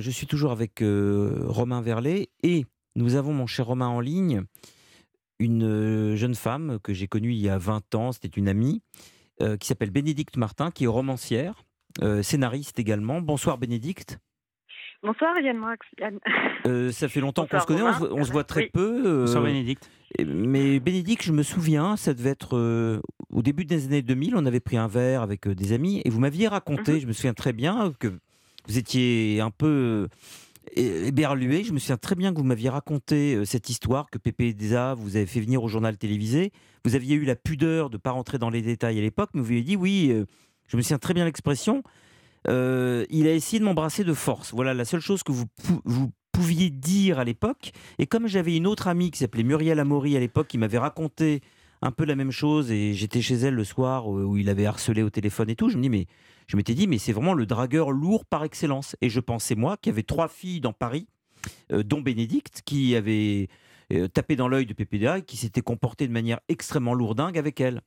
Je suis toujours avec euh, Romain Verlet et nous avons, mon cher Romain, en ligne une euh, jeune femme que j'ai connue il y a 20 ans, c'était une amie, euh, qui s'appelle Bénédicte Martin, qui est romancière, euh, scénariste également. Bonsoir Bénédicte. Bonsoir Yann Moix. Yann. Euh, ça fait longtemps qu'on se Bonsoir, connaît, on se, Romain. on se voit très Oui. peu. euh, Bonsoir Bénédicte. mais Bénédicte, je me souviens, ça devait être euh, au début des années 2000, on avait pris un verre avec euh, des amis et vous m'aviez raconté, Mhm. je me souviens très bien, que vous étiez un peu euh, éberlué. Je me souviens très bien que vous m'aviez raconté euh, cette histoire que Pépé Deza vous avez fait venir au journal télévisé. Vous aviez eu la pudeur de ne pas rentrer dans les détails à l'époque, mais vous avez dit oui, euh, je me souviens très bien l'expression. euh, il a essayé de m'embrasser de force. Voilà la seule chose que vous, vous pouviez dire à l'époque. Et comme j'avais une autre amie qui s'appelait Muriel Amaury à l'époque, qui m'avait raconté un peu la même chose, et j'étais chez elle le soir euh, où il avait harcelé au téléphone et tout, je me dis, mais je m'étais dit, mais c'est vraiment le dragueur lourd par excellence. Et je pensais, moi, qu'il y avait trois filles dans Paris, euh, dont Bénédicte, qui avait euh, tapé dans l'œil de PPDA et qui s'était comporté de manière extrêmement lourdingue avec elle.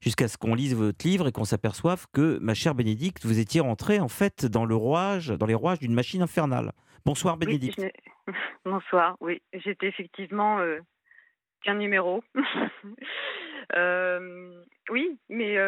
Jusqu'à ce qu'on lise votre livre et qu'on s'aperçoive que, ma chère Bénédicte, vous étiez rentrée en fait dans le rouage, dans les rouages d'une machine infernale. Bonsoir Oui, Bénédicte. je Bonsoir. Oui, j'étais effectivement euh, qu'un numéro. Oui, mais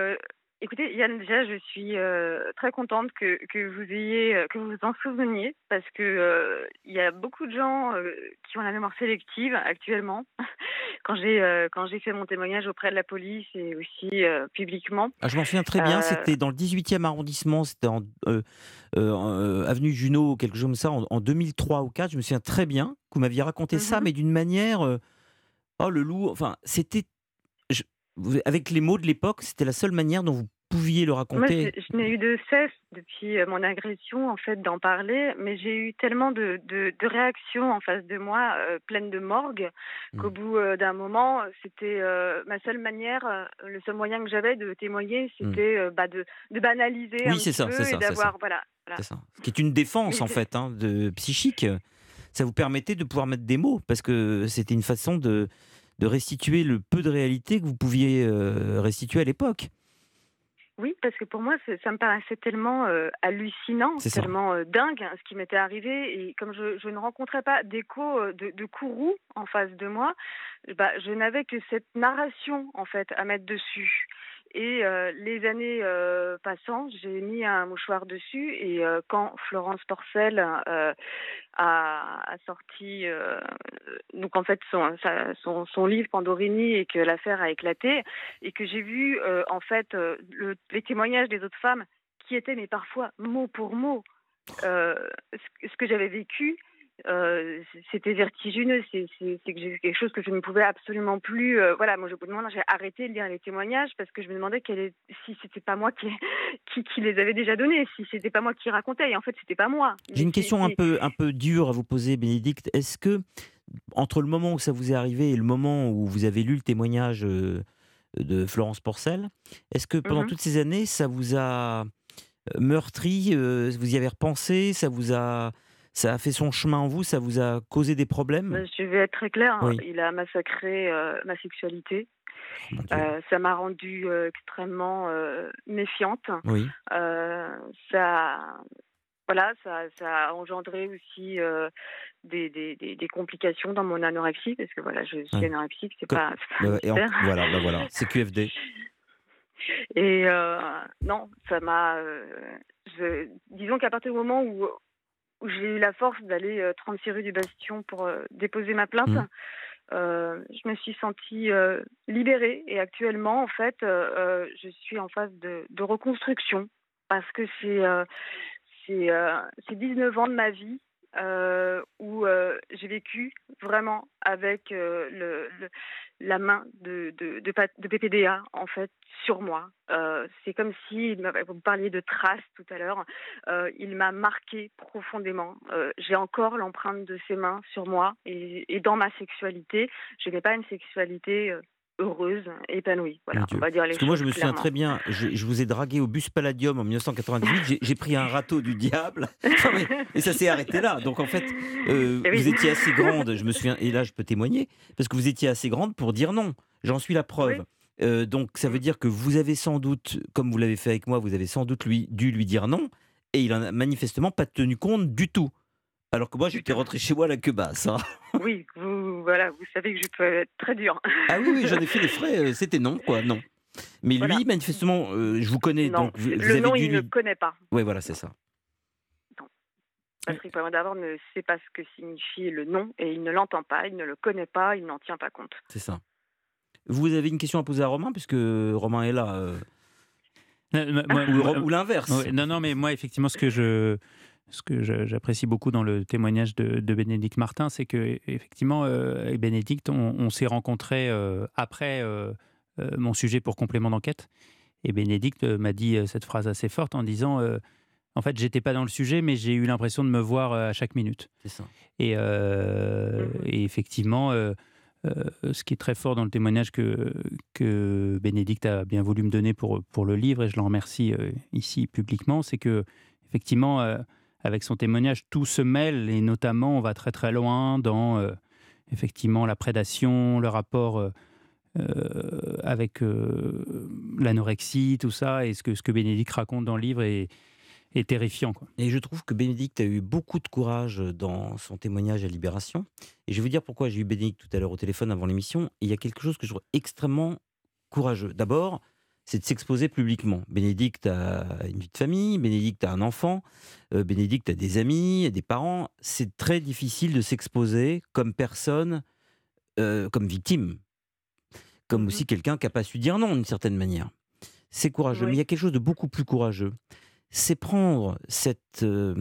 écoutez, Yann, déjà, je suis euh, très contente que, que vous ayez, euh, que vous en souveniez, parce que euh, il y a beaucoup de gens euh, qui ont la mémoire sélective actuellement. quand j'ai quand j'ai fait mon témoignage auprès de la police et aussi publiquement. Ah, je m'en souviens très bien, c'était dans le 18e arrondissement, c'était en en, avenue Junot, quelque chose comme ça, en, en 2003 ou 4. Je me souviens très bien que vous m'aviez raconté ça, Mhm. mais d'une manière. oh, le loup. Enfin, c'était. Vous- Avec les mots de l'époque, c'était la seule manière dont vous pouviez le Moi, raconter. je, je n'ai eu de cesse depuis euh, mon agression, en fait, d'en parler, mais j'ai eu tellement de, de, de réactions en face de moi, euh, pleines de morgue, qu'au Mm. bout euh, d'un moment, c'était euh, ma seule manière, le seul moyen que j'avais de témoigner, c'était euh, bah, de, de banaliser. Oui, un petit ça, peu ça, et d'avoir, voilà. voilà. C'est ça. Ce qui est une défense, en fait, hein, de psychique. Ça vous permettait de pouvoir mettre des mots, parce que c'était une façon de, de restituer le peu de réalité que vous pouviez euh, restituer à l'époque. Oui, parce que pour moi, ça me paraissait tellement euh, hallucinant, tellement euh, dingue hein, ce qui m'était arrivé. Et comme je, je ne rencontrais pas d'écho euh, de, de courroux en face de moi, bah, je n'avais que cette narration en fait à mettre dessus. Et euh, les années euh, passant, j'ai mis un mouchoir dessus. Et euh, quand Florence Porcel a, a sorti donc en fait son, sa- son, son livre Pandorini et que l'affaire a éclaté, et que j'ai vu en fait le- les témoignages des autres femmes qui étaient mais parfois mot pour mot ce, ce que j'avais vécu euh, c'était vertigineux c'est quelque chose que je ne pouvais absolument plus euh, voilà moi je bout de moment j'ai arrêté de lire les témoignages parce que je me demandais quel est, si c'était pas moi qui, qui qui les avait déjà donnés si c'était pas moi qui racontais et en fait c'était pas moi J'ai une question un peu, un peu dure à vous poser, Bénédicte. Est-ce que, entre le moment où ça vous est arrivé et le moment où vous avez lu le témoignage euh, de Florence Porcel, est-ce que pendant Mhm. toutes ces années, ça vous a meurtri euh, Vous y avez repensé Ça vous a, ça a fait son chemin en vous Ça vous a causé des problèmes Euh, je vais être très claire, hein, Oui. il a massacré euh, ma sexualité. Euh, ça m'a rendue euh, extrêmement méfiante. Oui. Ça, voilà, ça, ça a engendré aussi euh, des, des, des, des complications dans mon anorexie, parce que voilà, je suis Ouais. anorexique, c'est pas, Euh, et en- voilà, bah voilà, c'est QFD. Et euh, non, ça m'a. euh, disons qu'à partir du moment où, où j'ai eu la force d'aller euh, 36 rue du Bastion pour euh, déposer ma plainte, Mhm. euh, je me suis sentie euh, libérée. Et actuellement, en fait, je suis en phase de, de reconstruction parce que c'est c'est 19 ans de ma vie. Euh, où euh, j'ai vécu vraiment avec euh, la main de, de, PPDA en fait sur moi. C'est comme si, vous parliez de traces tout à l'heure, il m'a marqué profondément. J'ai encore l'empreinte de ses mains sur moi et, dans ma sexualité, je n'ai pas une sexualité heureuse, épanouie. Voilà, Mon Dieu. on va dire les Parce que moi, je me souviens clairement. très bien, je, je vous ai dragué au bus Palladium en 1998, j'ai- pris un râteau du diable, mais- et ça s'est arrêté là. Donc en fait, euh, Eh oui. vous étiez assez grande, je me souviens, et là je peux témoigner, parce que vous étiez assez grande pour dire non. J'en suis la preuve. Oui. Euh, donc ça veut dire que vous avez sans doute, comme vous l'avez fait avec moi, vous avez sans doute lui, dû lui dire non, et il en a manifestement pas tenu compte du tout. Alors que moi, j'étais rentré chez moi à la queue basse. hein. Oui, vous, voilà, vous savez que je peux être très dur. Ah oui, oui, j'en ai fait les frais, euh, c'était non, quoi, non. Mais Voilà. lui, manifestement, euh, je vous connais, Non, donc vous, vous le avez nom, dû il ne lui... connaît pas. Oui, voilà, c'est ça. Patrick Poivre d'Arvor ne sait pas ce que signifie le nom et il ne l'entend pas, il ne le connaît pas, il n'en tient pas compte. C'est ça. Vous avez une question à poser à Romain, puisque Romain est là. euh, moi- ou l'inverse. Non, non, mais moi, effectivement, ce que je, ce que j'apprécie beaucoup dans le témoignage de, de Bénédicte Martin, c'est que effectivement, euh, avec Bénédicte, on, on s'est rencontrés euh, après euh, euh, mon sujet pour complément d'enquête. Et Bénédicte m'a dit cette phrase assez forte en disant, en fait, j'étais pas dans le sujet, mais j'ai eu l'impression de me voir à chaque minute. C'est ça. Et, et effectivement, euh, ce qui est très fort dans le témoignage que, que Bénédicte a bien voulu me donner pour, pour le livre, et je l'en remercie euh, ici publiquement, c'est que effectivement, euh, avec son témoignage, tout se mêle, et notamment, on va très très loin dans euh, effectivement la prédation, le rapport euh, euh, avec l'anorexie, tout ça, et ce que, ce que Bénédicte raconte dans le livre est, terrifiant. Et je trouve que Bénédicte a eu beaucoup de courage dans son témoignage à Libération. Et je vais vous dire pourquoi j'ai eu Bénédicte tout à l'heure au téléphone avant l'émission. Il y a quelque chose que je trouve extrêmement courageux. D'abord, c'est de s'exposer publiquement. Bénédicte a une vie de famille, Bénédicte a un enfant, euh, Bénédicte a des amis, des parents. C'est très difficile de s'exposer comme personne, euh, comme victime, comme Mhm. aussi quelqu'un qui n'a pas su dire non d'une certaine manière. C'est courageux. Oui. Mais il y a quelque chose de beaucoup plus courageux. C'est prendre cette, euh,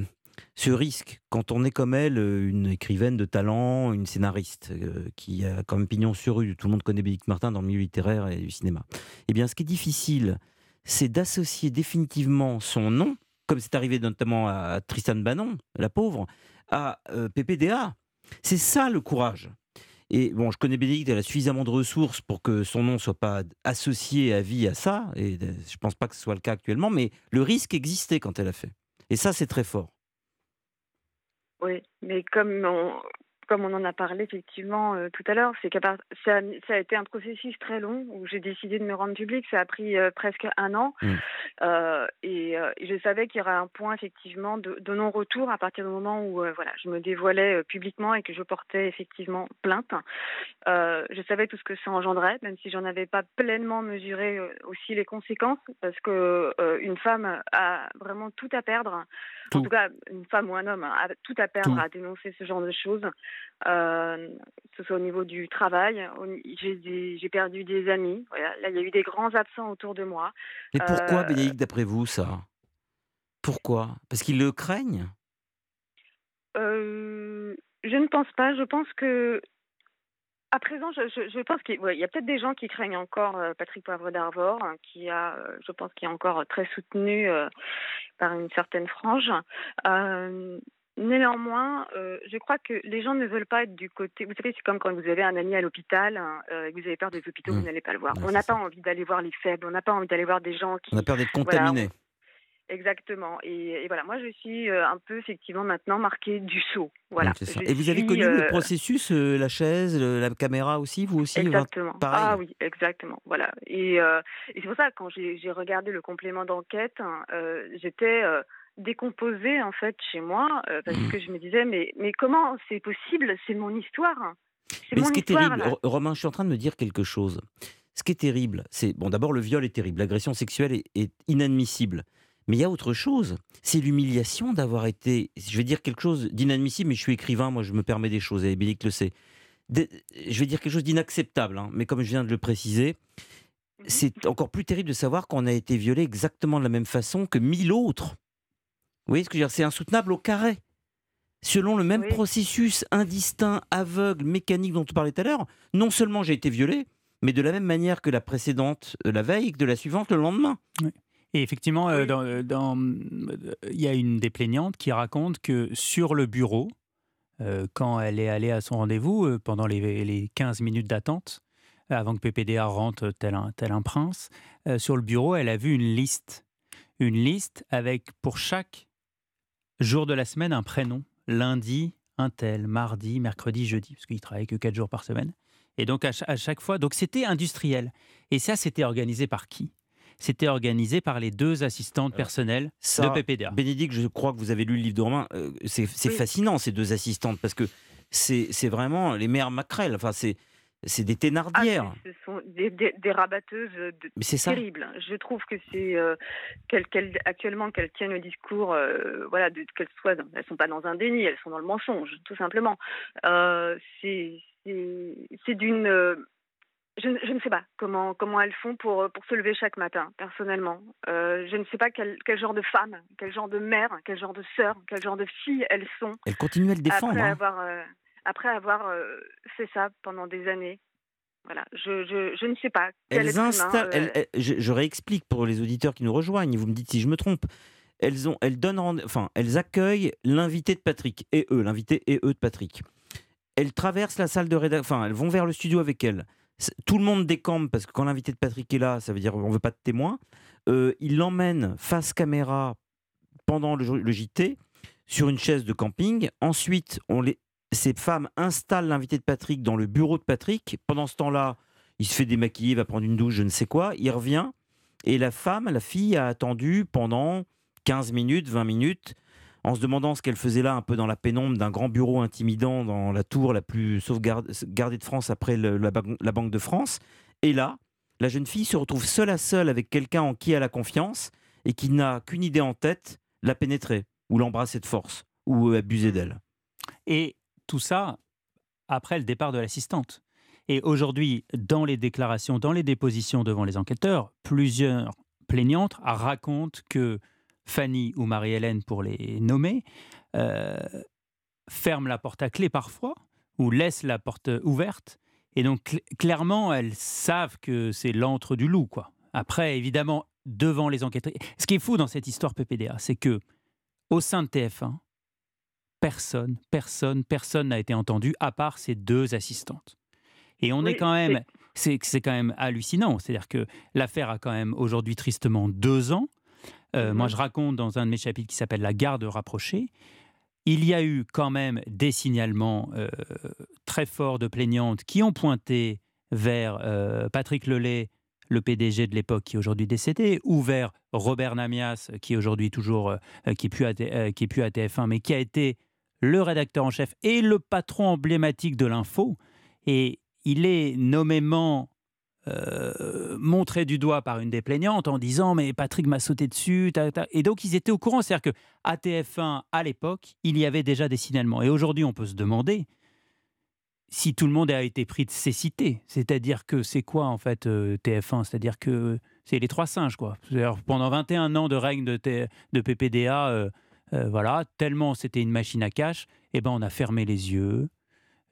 ce risque quand on est comme elle, euh, une écrivaine de talent, une scénariste euh, qui a même pignon sur rue. Tout le monde connaît Bénédicte Martin dans le milieu littéraire et du cinéma. Eh bien, ce qui est difficile, c'est d'associer définitivement son nom, comme c'est arrivé notamment à Tristan Bannon, la pauvre, à euh, PPDA. C'est ça le courage. Et bon, je connais Bénédicte, elle a suffisamment de ressources pour que son nom soit pas associé à vie à ça. Et euh, je pense pas que ce soit le cas actuellement, mais le risque existait quand elle a fait. Et ça, c'est très fort. Oui, mais comme on, comme on en a parlé effectivement euh, tout à l'heure, c'est qu'à part- ça, a mis- ça a été un processus très long où j'ai décidé de me rendre public. Ça a pris euh, presque un an. Mm. Euh, et, je savais qu'il y aurait un point effectivement de, de non-retour à partir du moment où voilà, je me dévoilais publiquement et que je portais effectivement plainte. Je savais tout ce que ça engendrait, même si j'en avais pas pleinement mesuré aussi les conséquences, parce que une femme a vraiment tout à perdre. En Tout. cas, une femme ou un homme a tout à perdre Tout. à dénoncer ce genre de choses, euh, que ce soit au niveau du travail. J'ai perdu des amis. Voilà. Là, il y a eu des grands absents autour de moi. Mais pourquoi, Euh, Bénédicte, d'après vous, ça? Pourquoi? Parce qu'ils le craignent? Euh, je ne pense pas. Je pense que à présent, je, je, je pense qu'il ouais, y a peut-être des gens qui craignent encore euh, Patrick Poivre d'Arvor, hein, qui a, je pense, qui est encore très soutenu par une certaine frange. Néanmoins, euh, je crois que les gens ne veulent pas être du côté. Vous savez, c'est comme quand vous avez un ami à l'hôpital hein, euh, et que vous avez peur des hôpitaux, Mmh. vous n'allez pas le voir. Ouais, on n'a ça. pas envie d'aller voir les faibles, on n'a pas envie d'aller voir des gens qui. On a peur d'être Voilà, contaminé. Exactement. Et, et voilà, moi je suis euh, un peu effectivement maintenant marquée du saut. Voilà. Et vous avez connu le processus, euh, la chaise, le- la caméra aussi, vous aussi Exactement. pareil. Ah oui, exactement. Voilà. Et, et c'est pour ça que quand j'ai regardé le complément d'enquête, hein, j'étais décomposée en fait chez moi euh, parce Mhm. que je me disais mais mais comment c'est possible? C'est mon histoire. C'est Mais mon ce qui est terrible, là. Romain, je suis en train de me dire quelque chose. Ce qui est terrible, c'est bon, d'abord le viol est terrible, l'agression sexuelle est, est inadmissible. Mais il y a autre chose, c'est l'humiliation d'avoir été, je vais dire quelque chose d'inadmissible, mais je suis écrivain, moi je me permets des choses, et Bénédicte le sait. De- je vais dire quelque chose d'inacceptable, hein, mais comme je viens de le préciser, Mhm. c'est encore plus terrible de savoir qu'on a été violé exactement de la même façon que mille autres. Vous voyez ce que je veux dire? C'est insoutenable au carré. Selon le même Oui. processus indistinct, aveugle, mécanique dont on parlait tout à l'heure, non seulement j'ai été violé, mais de la même manière que la précédente euh, la veille et que de la suivante le lendemain. Et effectivement, euh, Oui. euh, dans- euh, il y a une des plaignantes qui raconte que sur le bureau, euh, quand elle est allée à son rendez-vous, euh, pendant les, les 15 minutes d'attente, avant que PPDA rentre tel un, tel un prince, euh, sur le bureau, elle a vu une liste. Une liste avec pour chaque jour de la semaine un prénom. Lundi, un tel, mardi, mercredi, jeudi, parce qu'il travaille que 4 jours par semaine. Et donc à, cha- à chaque fois, donc c'était industriel. Et ça, c'était organisé par qui? C'était organisé par les deux assistantes personnelles de PPDA. Bénédicte, je crois que vous avez lu le livre de Romain. Euh, c'est fascinant, ces deux assistantes, parce que c'est vraiment les mères maquerelles. Enfin, c'est c'est des thénardières. Ah, ce sont des, rabatteuses de, terribles. Je trouve que c'est euh, actuellement qu'elles tiennent le discours, euh, voilà, qu'elles soient, elles sont pas dans un déni, elles sont dans le mensonge, tout simplement. Euh, c'est d'une je, je, ne sais pas comment, comment elles font pour, pour se lever chaque matin, personnellement. je ne sais pas quel, quel, genre de femme, quel genre de mère, quel genre de sœur, quel genre de fille elles sont. Elles continuent à le défendre. Après hein. Après avoir euh, fait ça pendant des années. Voilà, je, je, je ne sais pas. Elles installent, euh, je, réexplique pour les auditeurs qui nous rejoignent, vous me dites si je me trompe. Elles, ont, elles, donnent, enfin, elles accueillent l'invité de Patrick, et eux, l'invité et eux de Patrick. Elles traversent la salle de rédaction, enfin, elles vont vers le studio avec elles. Tout le monde décampe parce que quand l'invité de Patrick est là, ça veut dire on veut pas de témoins. Euh, il l'emmène face caméra pendant le, le, JT sur une chaise de camping. Ensuite, on les, ces femmes installent l'invité de Patrick dans le bureau de Patrick. Pendant ce temps-là, il se fait démaquiller, va prendre une douche, je ne sais quoi. Il revient. Et la femme, la fille, a attendu pendant 15 minutes, 20 minutes, en se demandant ce qu'elle faisait là, un peu dans la pénombre d'un grand bureau intimidant dans la tour la plus sauvegardée de France après la, Banque de France. Et là, la jeune fille se retrouve seule à seule avec quelqu'un en qui elle a confiance et qui n'a qu'une idée en tête, la pénétrer, ou l'embrasser de force, ou abuser d'elle. Et tout ça après le départ de l'assistante. Et aujourd'hui, dans les déclarations, dans les dépositions devant les enquêteurs, plusieurs plaignantes racontent que Fanny ou Marie-Hélène, pour les nommer, euh, ferment la porte à clé parfois ou laissent la porte ouverte. Et donc, clairement, elles savent que c'est l'antre du loup. quoi. Après, évidemment, devant les enquêteurs. Ce qui est fou dans cette histoire PPDA, c'est que au sein de TF1, personne, personne, personne n'a été entendu à part ces deux assistantes. Et on est quand même, c'est quand même hallucinant. C'est-à-dire que l'affaire a quand même aujourd'hui tristement deux ans. Euh, moi, mhm. je raconte dans un de mes chapitres qui s'appelle La garde rapprochée. Il y a eu quand même des signalements euh, très forts de plaignantes qui ont pointé vers euh, Patrick Lelay, le PDG de l'époque qui est aujourd'hui décédé, ou vers Robert Namias, qui est aujourd'hui toujours, qui est plus à, qui est plus à TF1, mais qui a été le rédacteur en chef et le patron emblématique de l'info. Et il est nommément euh, montré du doigt par une des plaignantes en disant mais Patrick m'a sauté dessus. Et donc ils étaient au courant. C'est-à-dire qu'à TF1, à l'époque, il y avait déjà des signalements. Et aujourd'hui, on peut se demander si tout le monde a été pris de cécité. C'est-à-dire que c'est quoi en fait euh, TF1 C'est-à-dire que c'est les trois singes quoi. Pendant 21 ans de règne de, de PPDA. Euh, euh, voilà, tellement c'était une machine à cash, et eh ben on a fermé les yeux,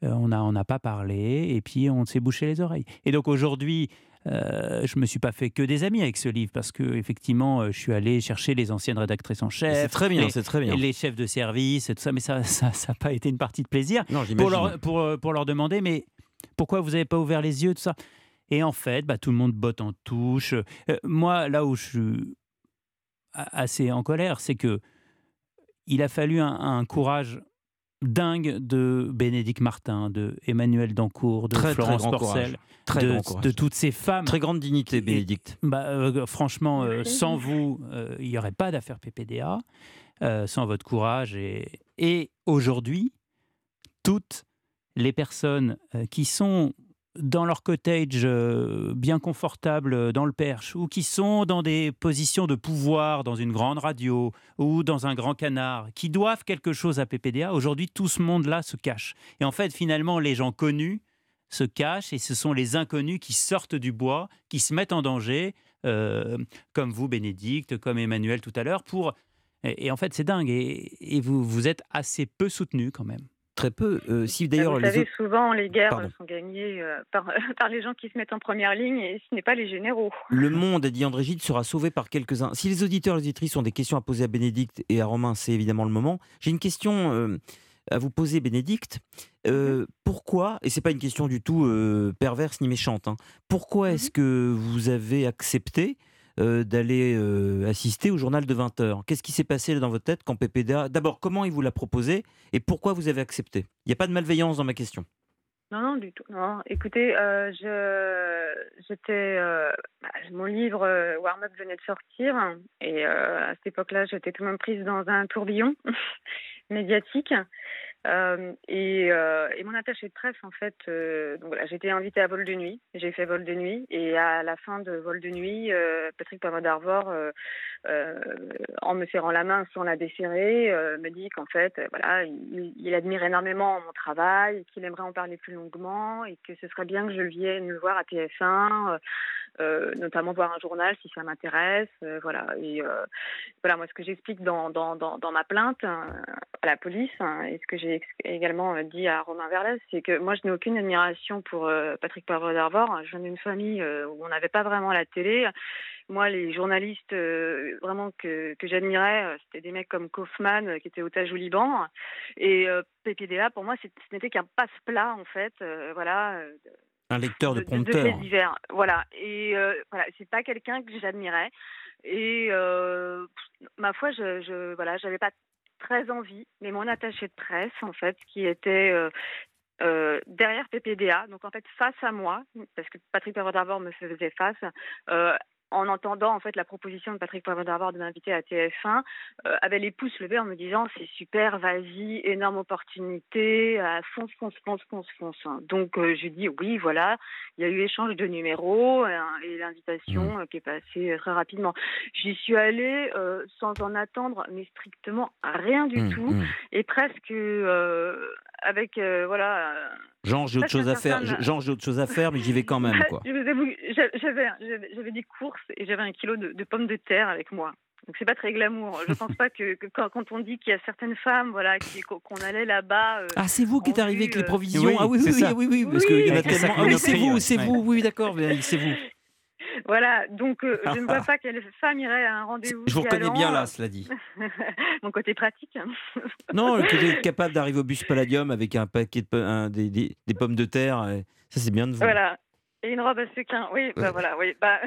euh, on n'a on a pas parlé, et puis on s'est bouché les oreilles. Et donc aujourd'hui, euh, je me suis pas fait que des amis avec ce livre parce que effectivement, euh, je suis allé chercher les anciennes rédactrices en chef. C'est très bien, c'est très bien. Les chefs de service et tout ça, mais ça, ça, n'a pas été une partie de plaisir. pour leur, pour, pour leur demander, mais pourquoi vous n'avez pas ouvert les yeux, tout ça? Et en fait, bah, tout le monde botte en touche. moi, là où je suis assez en colère, c'est que il a fallu un, courage dingue de Bénédicte Martin, de Emmanuel Dancourt, de Florence Porcel, de, toutes ces femmes. Très grande dignité, Bénédicte. Bah, euh, franchement, euh, sans vous, euh, il n'y aurait pas d'affaire PPDA, sans votre courage. Et, et aujourd'hui, toutes les personnes qui sont dans leur cottage euh, bien confortable euh, dans le Perche, ou qui sont dans des positions de pouvoir dans une grande radio ou dans un grand canard, qui doivent quelque chose à PPDA, aujourd'hui tout ce monde-là se cache. Et en fait, finalement, les gens connus se cachent et ce sont les inconnus qui sortent du bois, qui se mettent en danger, euh, comme vous, Bénédicte, comme Emmanuel tout à l'heure, pour... Et, en fait, c'est dingue. Et, vous, vous êtes assez peu soutenu quand même. Très peu. Euh, si d'ailleurs Vous savez, souvent les guerres sont gagnées euh, par, par, les gens qui se mettent en première ligne et ce n'est pas les généraux. Le monde, a dit André Gide, sera sauvé par quelques-uns. Si les auditeurs et les auditrices ont des questions à poser à Bénédicte et à Romain, c'est évidemment le moment. J'ai une question euh, à vous poser, Bénédicte. Mhm. pourquoi, et c'est pas une question du tout perverse ni méchante, hein, pourquoi est-ce mhm. que vous avez accepté euh, d'aller euh, assister au journal de 20h. Qu'est-ce qui s'est passé dans votre tête quand PPDA D'abord, comment il vous l'a proposé et pourquoi vous avez accepté? Il n'y a pas de malveillance dans ma question. Non, non, du tout. Non, écoutez, euh, je, j'étais, bah, mon livre Warm Up venait de sortir et à cette époque-là, j'étais tout de même prise dans un tourbillon médiatique. Euh, et, euh, et, mon attaché de presse, en fait, euh, donc voilà, j'étais invitée à vol de nuit. J'ai fait vol de nuit. Et à la fin de vol de nuit, Patrick Poivre d'Arvor, en me serrant la main sans la desserrer, me dit qu'en fait, voilà, il, il, admire énormément mon travail, qu'il aimerait en parler plus longuement et que ce serait bien que je vienne le voir à TF1. Euh, notamment voir un journal si ça m'intéresse. Euh, voilà. Et euh, voilà, moi, ce que j'explique dans, dans, dans, ma plainte à la police hein, et ce que j'ai également dit à Romain Verlès, c'est que moi, je n'ai aucune admiration pour Patrick Poivre d'Arvor. Je viens d'une famille où on n'avait pas vraiment la télé. Moi, les journalistes vraiment que, que j'admirais, c'était des mecs comme Kaufman qui était otage au Liban. Et PPDA, pour moi, ce n'était qu'un passe-plat, en fait. voilà un lecteur de, prompteur. De, divers. Voilà. Et euh, voilà, c'est pas quelqu'un que j'admirais. Et euh, ma foi, je, je voilà, j'avais pas très envie, mais mon attaché de presse, en fait, qui était euh, derrière PPDA, donc en fait face à moi, parce que Patrick Perrault d'abord me faisait face, en entendant en fait la proposition de Patrick Poivre d'Arvor de m'inviter à TF1, euh, avait les pouces levés en me disant c'est super, vas-y, énorme opportunité, euh, fonce, fonce, fonce, fonce, fonce. Donc euh, j'ai dit oui, voilà, il y a eu échange de numéros hein, et l'invitation mmh. qui est passée très rapidement. J'y suis allée sans en attendre, mais strictement rien du mmh, tout, mmh. et presque avec voilà Jean, j'ai autre chose à faire. Jean, j'ai autre chose à faire, mais j'y vais quand même, quoi. J'avais des courses et j'avais un kilo de, pommes de terre avec moi. Donc c'est pas très glamour. Je pense pas que, quand, on dit qu'il y a certaines femmes, voilà, qu'on allait là-bas. Euh, ah c'est vous qui êtes arrivé avec les euh, provisions. ah oui oui oui, oui oui, parce qu'il y en a tellement. Ah oui c'est vous, c'est vous, oui d'accord, c'est vous. Voilà, donc euh, je ne vois pas quelle femme irait à un rendez-vous. Je vous reconnais bien là, cela dit. Mon côté pratique. non, que vous êtes capable d'arriver au bus Palladium avec un paquet de des, des, pommes de terre, ça c'est bien de vous. Voilà. Et une robe à sequin, oui, bah voilà, oui, bah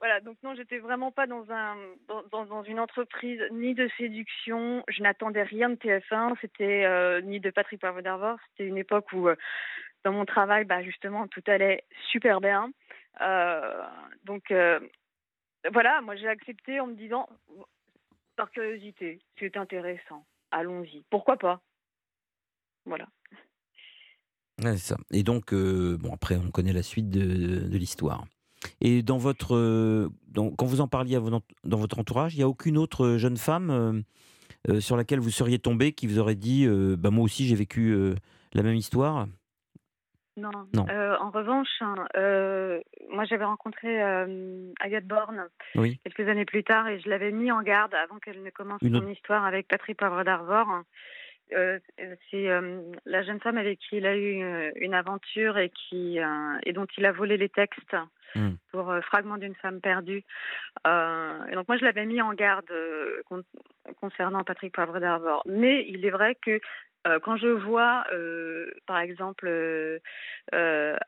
voilà. Donc non, j'étais vraiment pas dans un dans, dans, une entreprise ni de séduction. Je n'attendais rien de TF1, c'était euh, ni de Patrick Poivre d'Arvor. C'était une époque où euh, dans mon travail, bah justement, tout allait super bien. Euh, donc euh, voilà, moi j'ai accepté en me disant, par curiosité, c'est intéressant, allons-y, pourquoi pas? Voilà. ça. Et donc, euh, bon, après, on connaît la suite de, l'histoire. Et dans votre, quand vous en parliez dans votre entourage, il n'y a aucune autre jeune femme sur laquelle vous seriez tombé qui vous aurait dit bah, Moi aussi, j'ai vécu la même histoire? Non. Euh, en revanche, hein, euh, moi j'avais rencontré euh, Agathe Borne quelques années plus tard et je l'avais mis en garde avant qu'elle ne commence son histoire avec Patrick Poivre d'Arvor. c'est la jeune femme avec qui il a eu une aventure et qui et dont il a volé les textes hmm. pour Fragment d'une femme perdue. et donc moi je l'avais mis en garde concernant Patrick Poivre d'Arvor. Mais il est vrai que quand je vois, euh, par exemple, euh,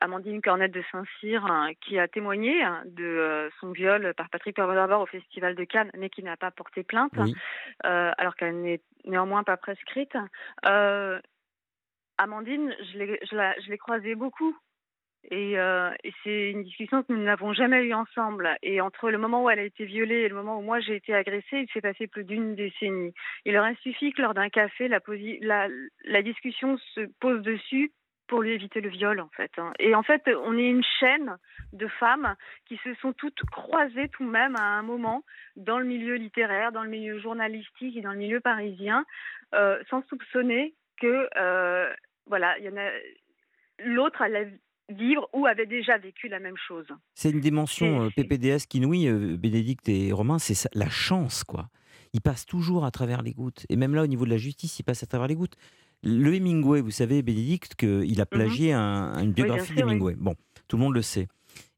Amandine Cornette de Saint-Cyr, hein, qui a témoigné hein, de son viol par Patrick Poivre au Festival de Cannes, mais qui n'a pas porté plainte, alors qu'elle n'est néanmoins pas prescrite, Amandine, je l'ai croisée beaucoup euh, et, c'est une discussion que nous n'avons jamais eue ensemble. Et entre le moment où elle a été violée et le moment où moi j'ai été agressée, il s'est passé plus d'une décennie. Il aurait suffi que lors d'un café, la, discussion se pose dessus pour lui éviter le viol, en fait. Hein. Et en fait, on est une chaîne de femmes qui se sont toutes croisées tout de même à un moment dans le milieu littéraire, dans le milieu journalistique et dans le milieu parisien, euh, sans soupçonner que, euh, voilà, il y en a l'autre vivre ou avait déjà vécu la même chose. C'est une dimension euh, PPDS qui nouille, euh, Bénédicte et Romain, c'est la chance, quoi. Il passe toujours à travers les gouttes. Et même là, au niveau de la justice, il passe à travers les gouttes. Le Hemingway, vous savez, Bénédicte, qu'il a mhm. plagié une biographie d'Hemingway. Bon, tout le monde le sait.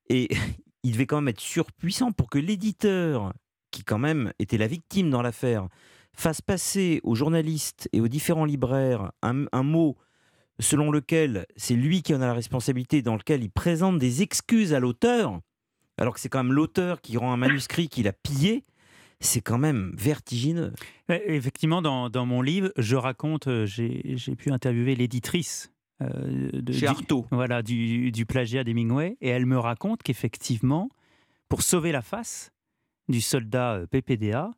Et il devait quand même être surpuissant pour que l'éditeur, qui quand même était la victime dans l'affaire, fasse passer aux journalistes et aux différents libraires un mot selon lequel c'est lui qui en a la responsabilité, dans lequel il présente des excuses à l'auteur, alors que c'est quand même l'auteur qui rend un manuscrit qu'il a pillé, c'est quand même vertigineux. Effectivement, dans, mon livre, je raconte, euh, j'ai pu interviewer l'éditrice de, Chez du, voilà, du, du plagiat d'Hemingway, et elle me raconte qu'effectivement, pour sauver la face du soldat PPDA,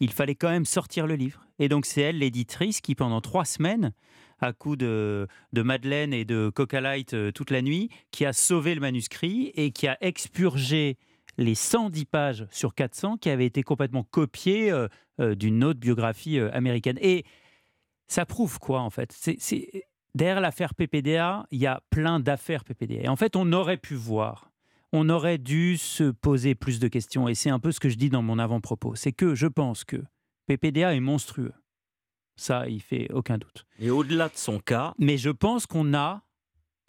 il fallait quand même sortir le livre. Et donc c'est elle, l'éditrice, qui pendant trois semaines, à coup de, de Madeleine et de Coca Light toute la nuit, qui a sauvé le manuscrit et qui a expurgé les 110 pages sur 400 qui avaient été complètement copiées euh, euh, d'une autre biographie euh, américaine. Et ça prouve quoi en fait? C'est, Derrière l'affaire PPDA, il y a plein d'affaires PPDA. Et en fait, on aurait pu voir, on aurait dû se poser plus de questions. Et c'est un peu ce que je dis dans mon avant-propos. C'est que je pense que PPDA est monstrueux. Ça, il fait aucun doute. Et au-delà de son cas. Mais je pense qu'on a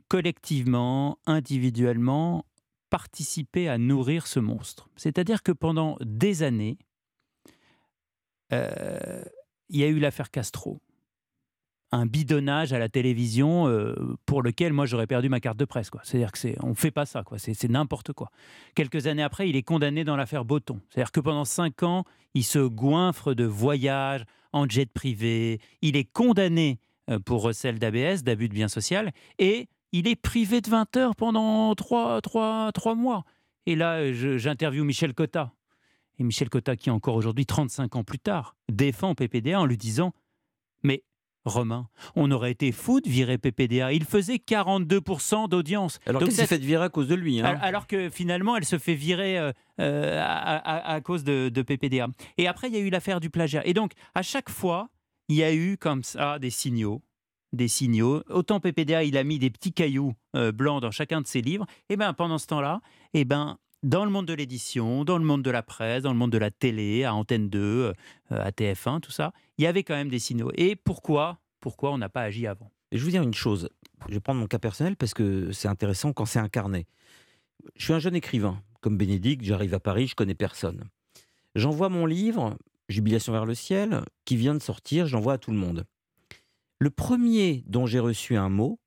collectivement, individuellement, participé à nourrir ce monstre. C'est-à-dire que pendant des années, euh, il y a eu l'affaire Castro, un bidonnage à la télévision euh, pour lequel moi j'aurais perdu ma carte de presse. C'est-à-dire que c'est, on fait pas ça, quoi. C'est, n'importe quoi. Quelques années après, il est condamné dans l'affaire Botton. C'est-à-dire que pendant cinq ans, il se goinfre de voyages en jet privé. Il est condamné euh, pour recel d'ABS, d'abus de bien social, et il est privé de 20 heures pendant trois, trois, trois mois. Et là, j'interviewe Michel Cotta. Et Michel Cotta, qui encore aujourd'hui, 35 ans plus tard, défend PPDA en lui disant Mais Romain, on aurait été fou de virer PPDA. Il faisait 42% d'audience. Alors qu'elle s'est fait virer à cause de lui. Hein? Alors que finalement, elle se fait virer euh, euh, à, cause de, de, PPDA. Et après, il y a eu l'affaire du plagiat. Et donc, à chaque fois, il y a eu comme ça des signaux des signaux. Autant PPDA, il a mis des petits cailloux euh, blancs dans chacun de ses livres. Et ben pendant ce temps-là, et ben dans le monde de l'édition, dans le monde de la presse, dans le monde de la télé, à Antenne 2, euh, à TF1, tout ça, il y avait quand même des signaux. Et pourquoi Pourquoi on n'a pas agi avant? Je vais vous dire une chose. Je vais prendre mon cas personnel parce que c'est intéressant quand c'est incarné. Je suis un jeune écrivain. Comme Bénédicte, j'arrive à Paris, je connais personne. J'envoie mon livre, Jubilation vers le ciel, qui vient de sortir, j'envoie à tout le monde. Le premier dont j'ai reçu un mot,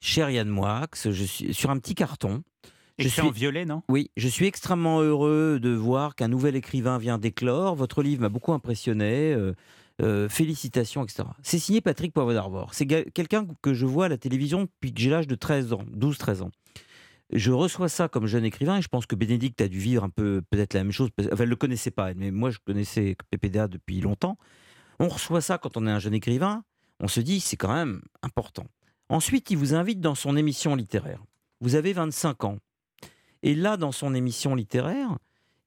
cher Yann Moix, je suis sur un petit carton. Je suis en violet, non? Oui, je suis extrêmement heureux de voir qu'un nouvel écrivain vient d'éclore. Votre livre m'a beaucoup impressionné. Euh, euh, félicitations, etc. C'est signé Patrick Poivre d'Arvor. C'est quelqu'un que je vois à la télévision depuis que j'ai l'âge de 13 ans, 12-13 ans. Je reçois ça comme jeune écrivain et je pense que Bénédicte a dû vivre un peu peut-être la même chose. Enfin, elle le connaissait pas, mais moi je connaissais PPDA depuis longtemps. On reçoit ça quand on est un jeune écrivain on se dit c'est quand même important. Ensuite, il vous invite dans son émission littéraire. Vous avez 25 ans. Et là, dans son émission littéraire,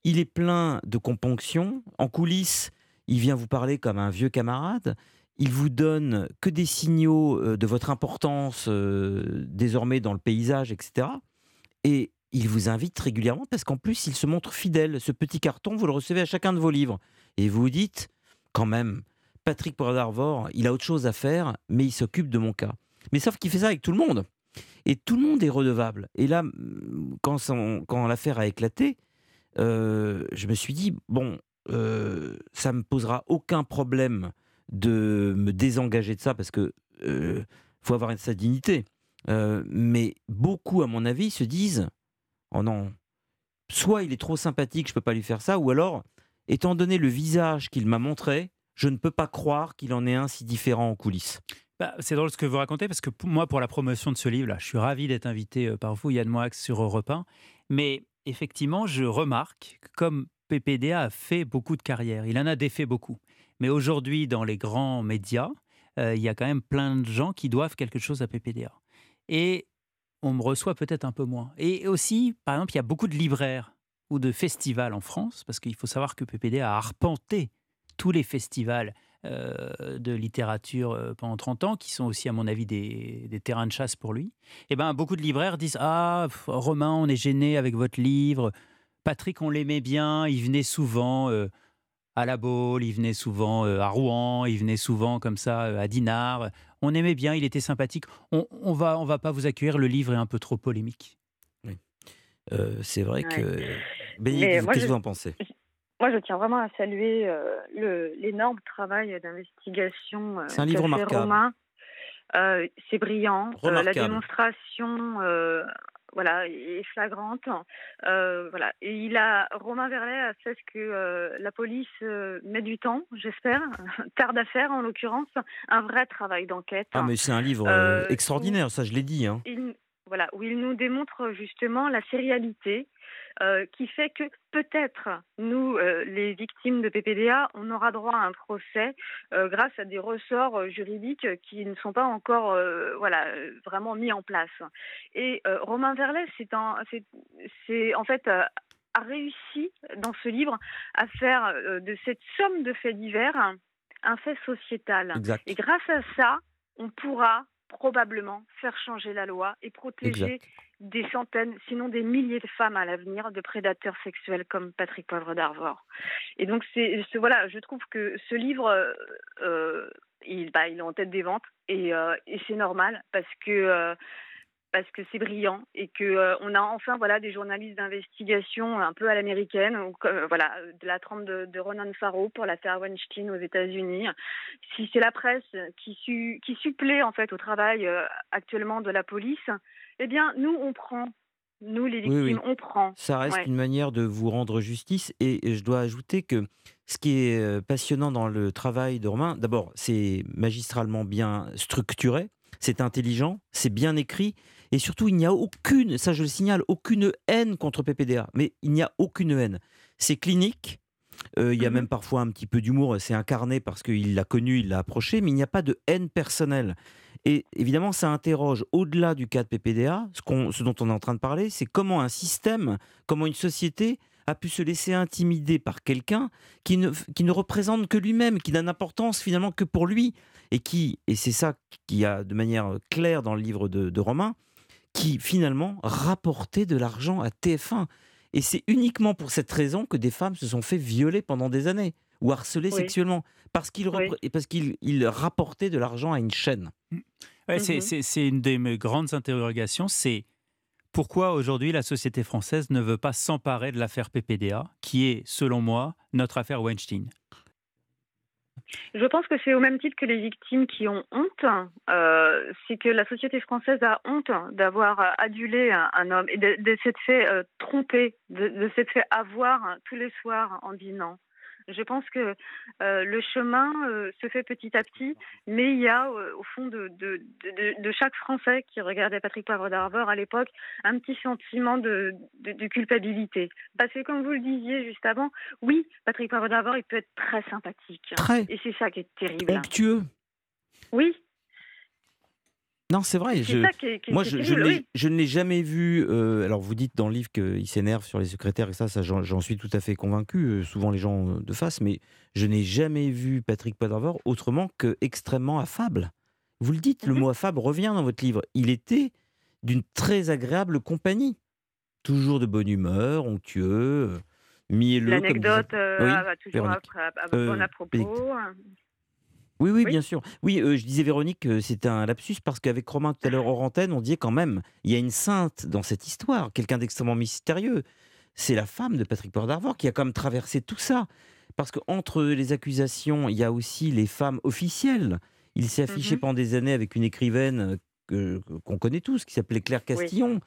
il est plein de componctions. En coulisses, il vient vous parler comme un vieux camarade. Il vous donne que des signaux euh, de votre importance euh, désormais dans le paysage, etc. Et il vous invite régulièrement parce qu'en plus, il se montre fidèle. Ce petit carton, vous le recevez à chacun de vos livres. Et vous vous dites, quand même, Patrick Poivre il a autre chose à faire, mais il s'occupe de mon cas. Mais sauf qu'il fait ça avec tout le monde. Et tout le monde est redevable. Et là, quand, quand l'affaire a éclaté, euh, je me suis dit, bon, euh, ça me posera aucun problème de me désengager de ça parce que euh, faut avoir sa dignité. Euh, mais beaucoup, à mon avis, se disent, oh non, soit il est trop sympathique, je peux pas lui faire ça, ou alors, étant donné le visage qu'il m'a montré, je ne peux pas croire qu'il en ait un si différent en coulisses. Bah, c'est drôle ce que vous racontez parce que moi, pour la promotion de ce livre-là, je suis ravi d'être invité euh, par vous, Yann Moix, sur Europe 1. Mais effectivement, je remarque que comme PPDA a fait beaucoup de carrière, il en a défait beaucoup. Mais aujourd'hui, dans les grands médias, euh, il y a quand même plein de gens qui doivent quelque chose à PPDA. Et on me reçoit peut-être un peu moins. Et aussi, par exemple, il y a beaucoup de libraires ou de festivals en France, parce qu'il faut savoir que PPDA a arpenté tous les festivals euh, de littérature euh, pendant 30 ans, qui sont aussi, à mon avis, des, terrains de chasse pour lui, et eh ben, beaucoup de libraires disent Ah, Romain, on est gêné avec votre livre. Patrick, on l'aimait bien, il venait souvent euh, à La Baule, il venait souvent à Rouen, il venait souvent comme ça à Dinard. On aimait bien, il était sympathique. On, on va, on va pas vous accueillir, le livre est un peu trop polémique. Oui. c'est vrai que. Bénédicte, qu'est-ce que vous en pensez? moi, je tiens vraiment à saluer euh, l'énorme travail d'investigation. Euh, c'est un livre remarquable. Euh, c'est brillant. la démonstration voilà, est flagrante. Euh, voilà. Et il a, Romain Verlet a fait ce que euh, la police euh, met du temps, j'espère, tarde à faire en l'occurrence, un vrai travail d'enquête. Ah, mais c'est un livre extraordinaire, ça je l'ai dit. Hein. Voilà, où il nous démontre justement la sérialité euh, qui fait que peut-être nous, euh, les victimes de PPDA, on aura droit à un procès euh, grâce à des ressorts juridiques qui ne sont pas encore voilà, vraiment mis en place. Et Romain Verlet, c'est en fait a réussi dans ce livre à faire de cette somme de faits divers un fait sociétal. Et grâce à ça, on pourra probablement faire changer la loi et protéger des centaines, sinon des milliers de femmes à l'avenir de prédateurs sexuels comme Patrick Poivre d'Arvor. Et donc, c'est, voilà, je trouve que ce livre, euh, euh, il, bah, il est en tête des ventes et, euh, et c'est normal parce que parce que c'est brillant et que euh, on a enfin voilà des journalistes d'investigation un peu à l'américaine euh, voilà de la trempe de, Ronan Farrow pour l'affaire Weinstein aux États-Unis si c'est la presse qui qui supplée en fait au travail euh, actuellement de la police eh bien nous on prend nous, les victimes, on prend. Ça reste une manière de vous rendre justice. Et je dois ajouter que ce qui est passionnant dans le travail de Romain, d'abord, c'est magistralement bien structuré, c'est intelligent, c'est bien écrit. Et surtout, il n'y a aucune, ça je le signale, aucune haine contre PPDA. Mais il n'y a aucune haine. C'est clinique. Euh, il y a mmh même parfois un petit peu d'humour. C'est incarné parce qu'il l'a connu, il l'a approché. Mais il n'y a pas de haine personnelle. Et évidemment, ça interroge au-delà du cas de PPDA. Ce, ce dont on est en train de parler, c'est comment un système, comment une société a pu se laisser intimider par quelqu'un qui ne, qui ne représente que lui-même, qui n'a d'importance finalement que pour lui, et qui, et c'est ça qui a de manière claire dans le livre de, de Romain, qui finalement rapportait de l'argent à TF1. Et c'est uniquement pour cette raison que des femmes se sont fait violer pendant des années ou harceler sexuellement parce qu'il parce qu'il rapportait de l'argent à une chaîne. Mmh. Mmh c'est une des mes grandes interrogations, c'est pourquoi aujourd'hui la société française ne veut pas s'emparer de l'affaire PPDA, qui est, selon moi, notre affaire Weinstein? Je pense que c'est au même titre que les victimes qui ont honte. Euh, c'est que la société française a honte d'avoir adulé un, homme et de, s'être fait euh, tromper, de, de s'être fait avoir tous les soirs en dînant. Je pense que euh, le chemin euh, se fait petit à petit, mais il y a euh, au fond de, de, de, chaque Français qui regardait Patrick Poivre d'Arvor à l'époque un petit sentiment de, culpabilité. Parce que comme vous le disiez juste avant, oui, Patrick Poivre d'Arvor, il peut être très sympathique. Très. Et c'est ça qui est terrible. Onctueux. Oui, non, c'est vrai. Je, moi, je, je, ne l'ai jamais vu. Euh, alors, vous dites dans le livre qu'il s'énerve sur les secrétaires et ça, ça j'en suis tout à fait convaincu. Euh, souvent, les gens euh, de face, mais je n'ai jamais vu Patrick Poivre autrement que extrêmement affable. Vous le dites, le mhm. mot affable revient dans votre livre. Il était d'une très agréable compagnie, toujours de bonne humeur, onctueux, mielleux. L'anecdote, toujours à, à, propos. Oui, oui, bien sûr. Oui, euh, je disais Véronique, c'était un lapsus parce qu'avec Romain tout à l'heure hors antenne, on disait quand même, il y a une sainte dans cette histoire, quelqu'un d'extrêmement mystérieux. C'est la femme de Patrick Poivre d'Arvor qui a quand même traversé tout ça. Parce qu'entre les accusations, il y a aussi les femmes officielles. Il s'est affiché mmh pendant des années avec une écrivaine qu'on connaît tous, qui s'appelait Claire Castillon.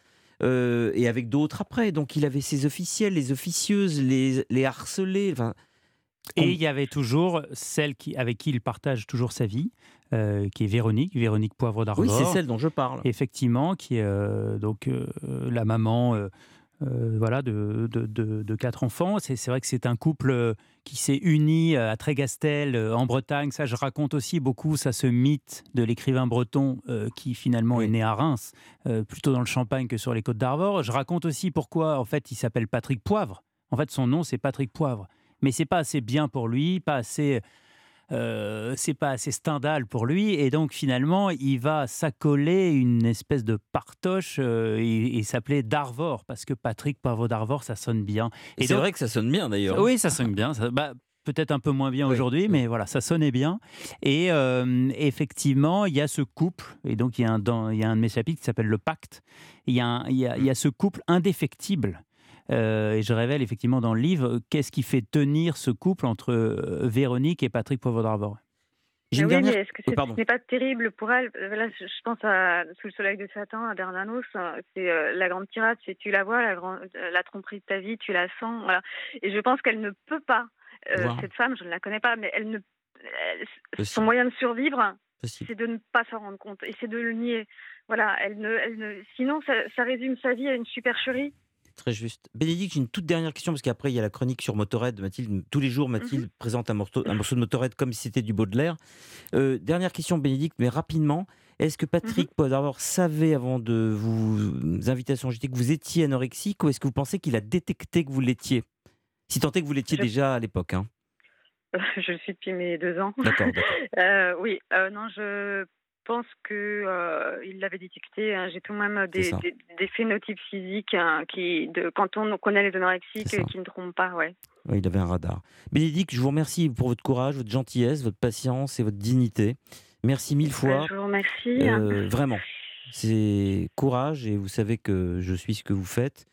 Euh, et avec d'autres après. Donc il avait ses officiels, les officieuses, les, les harcelés. Enfin, et il y avait toujours celle qui, avec qui il partage toujours sa vie, euh, qui est Véronique, Véronique Poivre d'Arvor. Oui, c'est celle dont je parle. Effectivement, qui est euh, donc euh, la maman voilà, de, de, de, quatre enfants. C'est vrai que c'est un couple qui s'est uni à Trégastel, en Bretagne. Ça, je raconte aussi beaucoup, ça, ce mythe de l'écrivain breton qui finalement est né à Reims, plutôt dans le Champagne que sur les côtes d'Arvor. Je raconte aussi pourquoi, en fait, il s'appelle Patrick Poivre. En fait, son nom, c'est Patrick Poivre mais c'est pas assez bien pour lui, pas assez. Euh, c'est pas assez Stendhal pour lui et donc finalement il va s'accoler une espèce de partoche euh, et, s'appeler Darvor parce que Patrick Pavot Darvor ça sonne bien et c'est vrai que ça sonne bien d'ailleurs oui ça sonne bien bah, peut-être un peu moins bien aujourd'hui, mais voilà, ça sonnait bien. Et euh, effectivement, il y a ce couple, et donc il y a un, dans, il y a un de mes chapitres qui s'appelle Le Pacte. Il y, a il, y a, il y a ce couple indéfectible euh, et je révèle effectivement dans le livre qu'est-ce qui fait tenir ce couple entre euh, Véronique et Patrick Poivre oui, mais est-ce que ce n'est pas terrible pour elle? Là, je pense à Sous le soleil de Satan, à Bernanos. C'est la grande tirade, c'est tu la vois, la, tromperie de ta vie, tu la sens. Voilà. Et je pense qu'elle ne peut pas, cette femme, je ne la connais pas, mais elle ne, son moyen de survivre, c'est de ne pas s'en rendre compte et c'est de le nier. Voilà, elle ne, elle ne, sinon ça, ça résume sa vie à une supercherie Très juste. Bénédicte, j'ai une toute dernière question, parce qu'après, il y a la chronique sur Motorhead. Mathilde, tous les jours, Mathilde mhm. présente un morceau, un morceau de Motorhead comme si c'était du Baudelaire. Euh, dernière question, Bénédicte, mais rapidement. Est-ce que Patrick mmh. Poivre savait avant de vous inviter à son JT que vous étiez anorexique ou est-ce que vous pensez qu'il a détecté que vous l'étiez? Si tant est que vous l'étiez déjà à l'époque. Hein. Je le suis depuis mes deux ans. D'accord. euh, oui, euh, non, je pense qu'il euh, l'avait détecté. Hein. J'ai tout de même des, des, phénotypes physiques hein, qui, de, quand on connaît les anorexiques, qui ne trompent pas. Ouais. Oui, il avait un radar. Bénédicte, je vous remercie pour votre courage, votre gentillesse, votre patience et votre dignité. Merci mille fois. Je vous remercie. Euh, vraiment. C'est courage et vous savez que je suis ce que vous faites.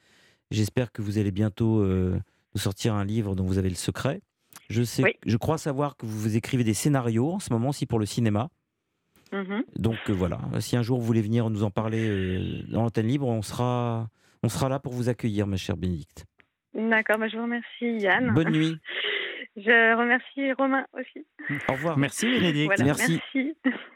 J'espère que vous allez bientôt euh, nous sortir un livre dont vous avez le secret. Je, sais, je crois savoir que vous écrivez des scénarios en ce moment aussi pour le cinéma. Mhm. Donc euh, voilà, si un jour vous voulez venir nous en parler euh, dans l'antenne libre, on sera, on sera là pour vous accueillir, ma chère Bénédicte. D'accord, bah, je vous remercie Yann. Bonne nuit. Je remercie Romain aussi. Au revoir. Merci Bénédicte. merci.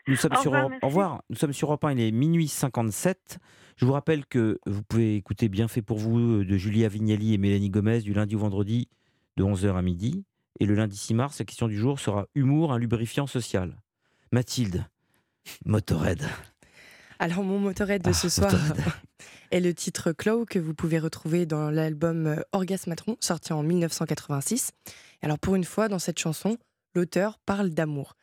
Nous sommes sur Europe. Au revoir. Nous sommes sur Europe 1, il est minuit 57. Je vous rappelle que vous pouvez écouter Bien fait pour vous de Julia Vignali et Mélanie Gomez du lundi au vendredi de 11h à midi. Et le lundi 6 mars, la question du jour sera Humour, un lubrifiant social. Mathilde, Motorhead. Alors mon Motorhead de ah, ce soir est le titre Clow que vous pouvez retrouver dans l'album euh, Orgasmatron sorti en 1986. Alors pour une fois dans cette chanson, l'auteur parle d'amour.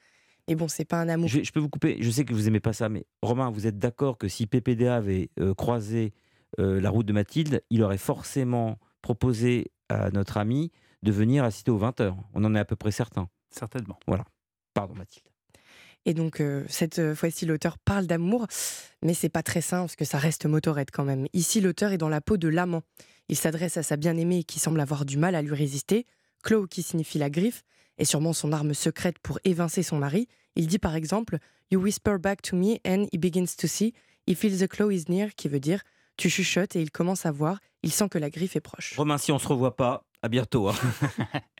Et bon, c'est pas un amour. Je, peux vous couper, je sais que vous aimez pas ça, mais Romain, vous êtes d'accord que si PPDA avait euh, croisé euh, la route de Mathilde, il aurait forcément proposé à notre ami de venir assister aux 20h. On en est à peu près certain. Certainement. Voilà. Pardon Mathilde. Et donc, euh, cette euh, fois-ci, l'auteur parle d'amour, mais c'est pas très simple parce que ça reste motorette quand même. Ici, l'auteur est dans la peau de l'amant. Il s'adresse à sa bien-aimée qui semble avoir du mal à lui résister. Claw, qui signifie la griffe, est sûrement son arme secrète pour évincer son mari. Il dit par exemple You whisper back to me and he begins to see. He feels the claw is near, qui veut dire Tu chuchotes et il commence à voir. Il sent que la griffe est proche. Romain, si on se revoit pas, à bientôt. Hein.